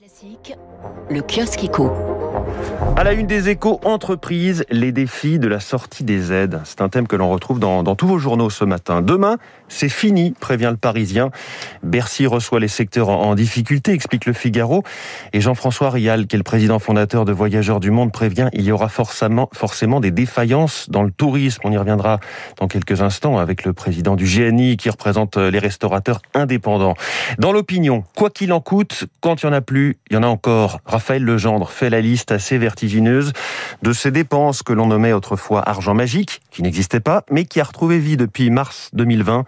Classique, le kiosque éco. À la une des échos entreprises, les défis de la sortie des aides. C'est un thème que l'on retrouve dans, tous vos journaux ce matin. Demain, c'est fini, prévient le Parisien. Bercy reçoit les secteurs en, en difficulté, explique le Figaro. Et Jean-François Rial, qui est le président fondateur de Voyageurs du Monde, prévient il y aura forcément, forcément des défaillances dans le tourisme. On y reviendra dans quelques instants avec le président du GNI qui représente les restaurateurs indépendants. Dans l'opinion, quoi qu'il en coûte, quand il n'y en a plus, il y en a encore. Raphaël Legendre fait la liste assez vertigineuse de ces dépenses que l'on nommait autrefois argent magique, qui n'existait pas, mais qui a retrouvé vie depuis mars 2020.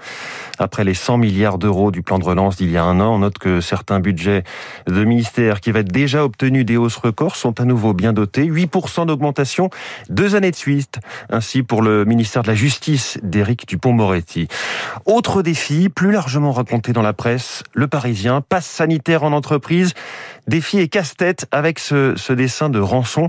Après les 100 milliards d'euros du plan de relance d'il y a un an, on note que certains budgets de ministères qui avaient déjà obtenu des hausses records sont à nouveau bien dotés. 8% d'augmentation, deux années de suite. Ainsi pour le ministère de la Justice d'Éric Dupont-Moretti. Autre défi, plus largement raconté dans la presse, le Parisien, passe sanitaire en entreprise, défi et casse-tête avec ce, ce dessin de rançon.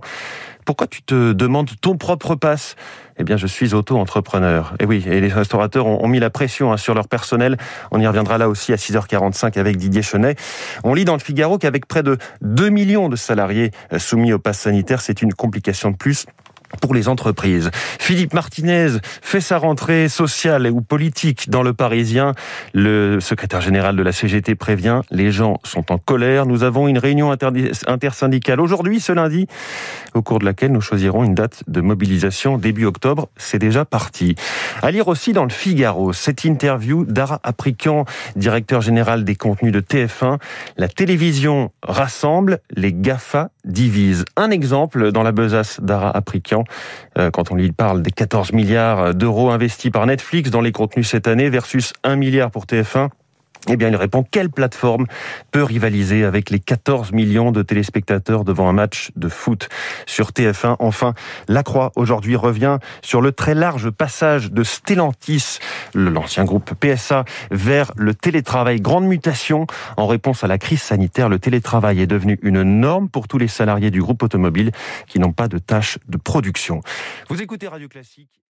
Pourquoi tu te demandes ton propre passe? Eh bien, je suis auto-entrepreneur. Et oui, et les restaurateurs ont, mis la pression hein, sur leur personnel. On y reviendra là aussi à 6h45 avec Didier Chenet. On lit dans le Figaro qu'avec près de 2 millions de salariés euh, soumis au pass sanitaire, c'est une complication de plus pour les entreprises. Philippe Martinez fait sa rentrée sociale ou politique dans le Parisien. Le secrétaire général de la CGT prévient, les gens sont en colère. Nous avons une réunion intersyndicale aujourd'hui, ce lundi, au cours de laquelle nous choisirons une date de mobilisation début octobre. C'est déjà parti. À lire aussi dans le Figaro, cette interview d'Ara Aprican, directeur général des contenus de TF1. La télévision rassemble, les GAFA divisent. Un exemple dans la besace d'Ara Aprican euh, quand on lui parle des 14 milliards d'euros investis par Netflix dans les contenus cette année versus 1 milliard pour TF1. Eh bien, il répond quelle plateforme peut rivaliser avec les 14 millions de téléspectateurs devant un match de foot sur TF1 Enfin, La Croix aujourd'hui revient sur le très large passage de Stellantis, l'ancien groupe PSA, vers le télétravail. Grande mutation en réponse à la crise sanitaire. Le télétravail est devenu une norme pour tous les salariés du groupe automobile qui n'ont pas de tâches de production. Vous écoutez Radio Classique.